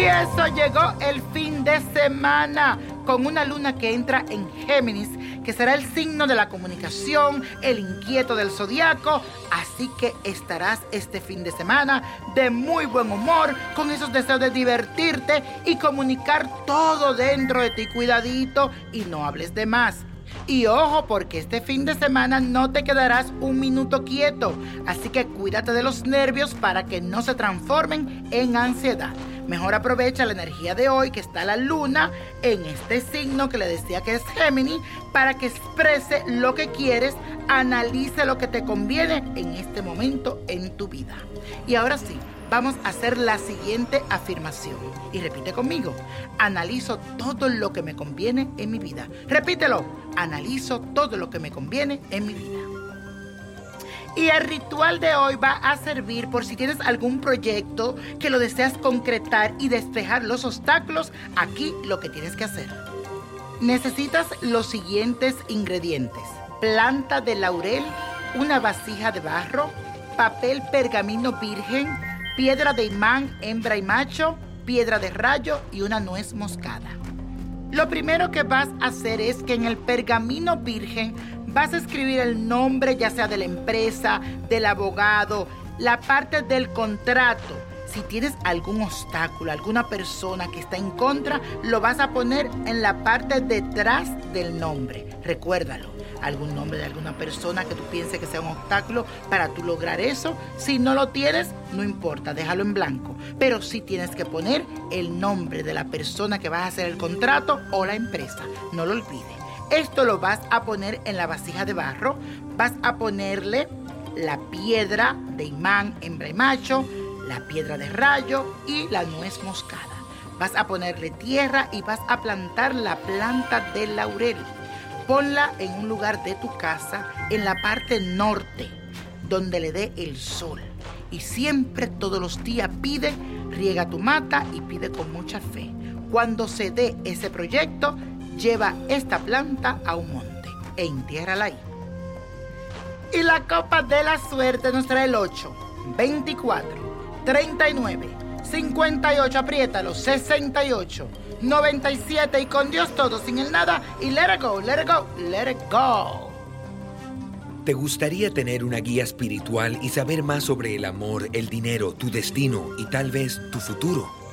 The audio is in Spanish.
eso llegó el fin de semana con una luna que entra en Géminis, que será el signo de la comunicación, el inquieto del zodiaco. Así que estarás este fin de semana de muy buen humor, con esos deseos de divertirte y comunicar todo dentro de ti. Cuidadito y no hables de más. Y ojo, porque este fin de semana no te quedarás un minuto quieto. Así que cuídate de los nervios para que no se transformen en ansiedad. Mejor aprovecha la energía de hoy que está la luna en este signo que le decía que es Géminis para que exprese lo que quieres, analice lo que te conviene en este momento en tu vida. Y ahora sí, vamos a hacer la siguiente afirmación. Y repite conmigo, analizo todo lo que me conviene en mi vida. Repítelo, analizo todo lo que me conviene en mi vida. Y el ritual de hoy va a servir por si tienes algún proyecto que lo deseas concretar y despejar los obstáculos. Aquí lo que tienes que hacer. Necesitas los siguientes ingredientes. Planta de laurel, una vasija de barro, papel pergamino virgen, piedra de imán, hembra y macho, piedra de rayo y una nuez moscada. Lo primero que vas a hacer es que en el pergamino virgen vas a escribir el nombre ya sea de la empresa, del abogado, la parte del contrato. Si tienes algún obstáculo, alguna persona que está en contra, lo vas a poner en la parte detrás del nombre. Recuérdalo, algún nombre de alguna persona que tú pienses que sea un obstáculo para tú lograr eso. Si no lo tienes, no importa, déjalo en blanco. Pero sí tienes que poner el nombre de la persona que vas a hacer el contrato o la empresa. No lo olvides. Esto lo vas a poner en la vasija de barro. Vas a ponerle la piedra de imán, hembra y macho, la piedra de rayo y la nuez moscada. Vas a ponerle tierra y vas a plantar la planta del laurel. Ponla en un lugar de tu casa, en la parte norte, donde le dé el sol. Y siempre, todos los días, pide, riega tu mata y pide con mucha fe. Cuando se dé ese proyecto, lleva esta planta a un monte e entiérrala ahí. Y la copa de la suerte nos trae el 8, 24, 39, 58, apriétalo, 68, 97 y con Dios todo, sin el nada y let it go, let it go, let it go. ¿Te gustaría tener una guía espiritual y saber más sobre el amor, el dinero, tu destino y tal vez tu futuro?